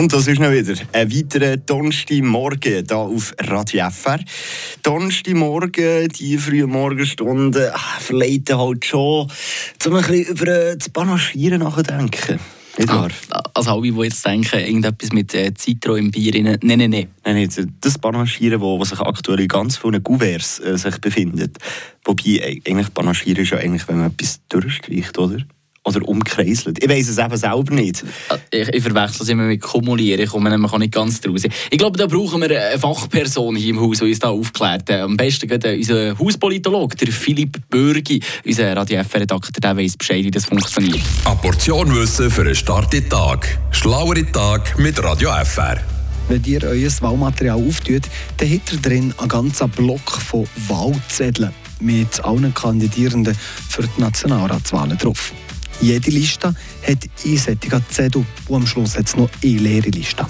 Und das ist noch wieder ein weiterer Donnerstagmorgen hier auf Radio FR. Donnerstagmorgen, die frühen Morgenstunden, ah, verleiten halt schon, um ein bisschen über äh, das Panaschieren nachzudenken. Ah, also alle, die jetzt denken, irgendetwas mit äh, Zitro im Bier rein. Nein, nein, nein. Nein, jetzt, das Panaschieren, wo, wo sich aktuell in ganz vielen Couverts äh, sich befindet. Wobei, äh, eigentlich Panaschieren ist ja eigentlich, wenn man etwas durchstreicht, oder? Oder umkreiselt. Ich weiß es eben selber nicht. Ah, Ich, ich verwechsel es immer mit Kumulieren. Ich komme nämlich auch nicht ganz draus. Ich glaube, da brauchen wir eine Fachperson hier im Haus, die uns da aufklärt. Äh, Am besten geht äh, unser Hauspolitologe, der Philipp Bürgi, unser Radio FR-Redakteur, der weiss Bescheid, wie das funktioniert. Eine Portion Wissen für einen starken Tag. Schlauere Tag mit Radio FR. Wenn ihr euer Wahlmaterial auftut, dann habt ihr drin einen ganzen Block von Wahlzetteln mit allen Kandidierenden für die Nationalratswahlen drauf. Jede Liste hat einen solchen Zettel und am Schluss hat es noch eine leere Liste.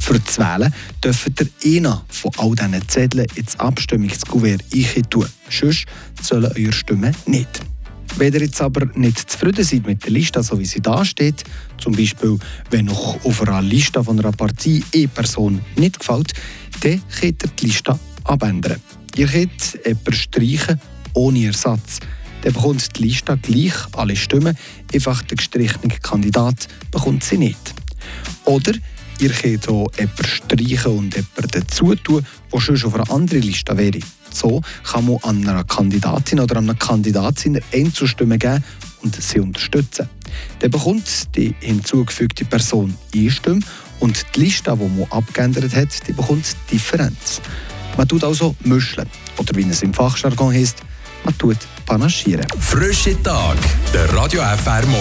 Für das Wählen dürft ihr einen von all diesen Zetteln ins Abstimmungskuvert tun. Sonst sollen eure Stimmen nicht. Wenn ihr jetzt aber nicht zufrieden seid mit der Liste, so wie sie da steht, zum Beispiel, wenn noch auf einer Liste von einer Partei eine Person nicht gefällt, dann könnt ihr die Liste abändern. Ihr könnt jemanden streichen ohne Ersatz. Dann bekommt die Liste gleich alle Stimmen, einfach der gestrichene Kandidat bekommt sie nicht. Oder ihr könnt auch jemanden streichen und jemanden dazu tun, der schon auf einer anderen Liste wäre. So kann man an einer Kandidatin oder an einer Kandidatin Einzelstimmen geben und sie unterstützen. Dann bekommt die hinzugefügte Person eine Stimme und die Liste, die man abgeändert hat, die bekommt Differenz. Man tut also mischen. Oder wie es im Fachjargon heißt, man tut panaschieren. Frische Tag. Der Radio FR Morgen.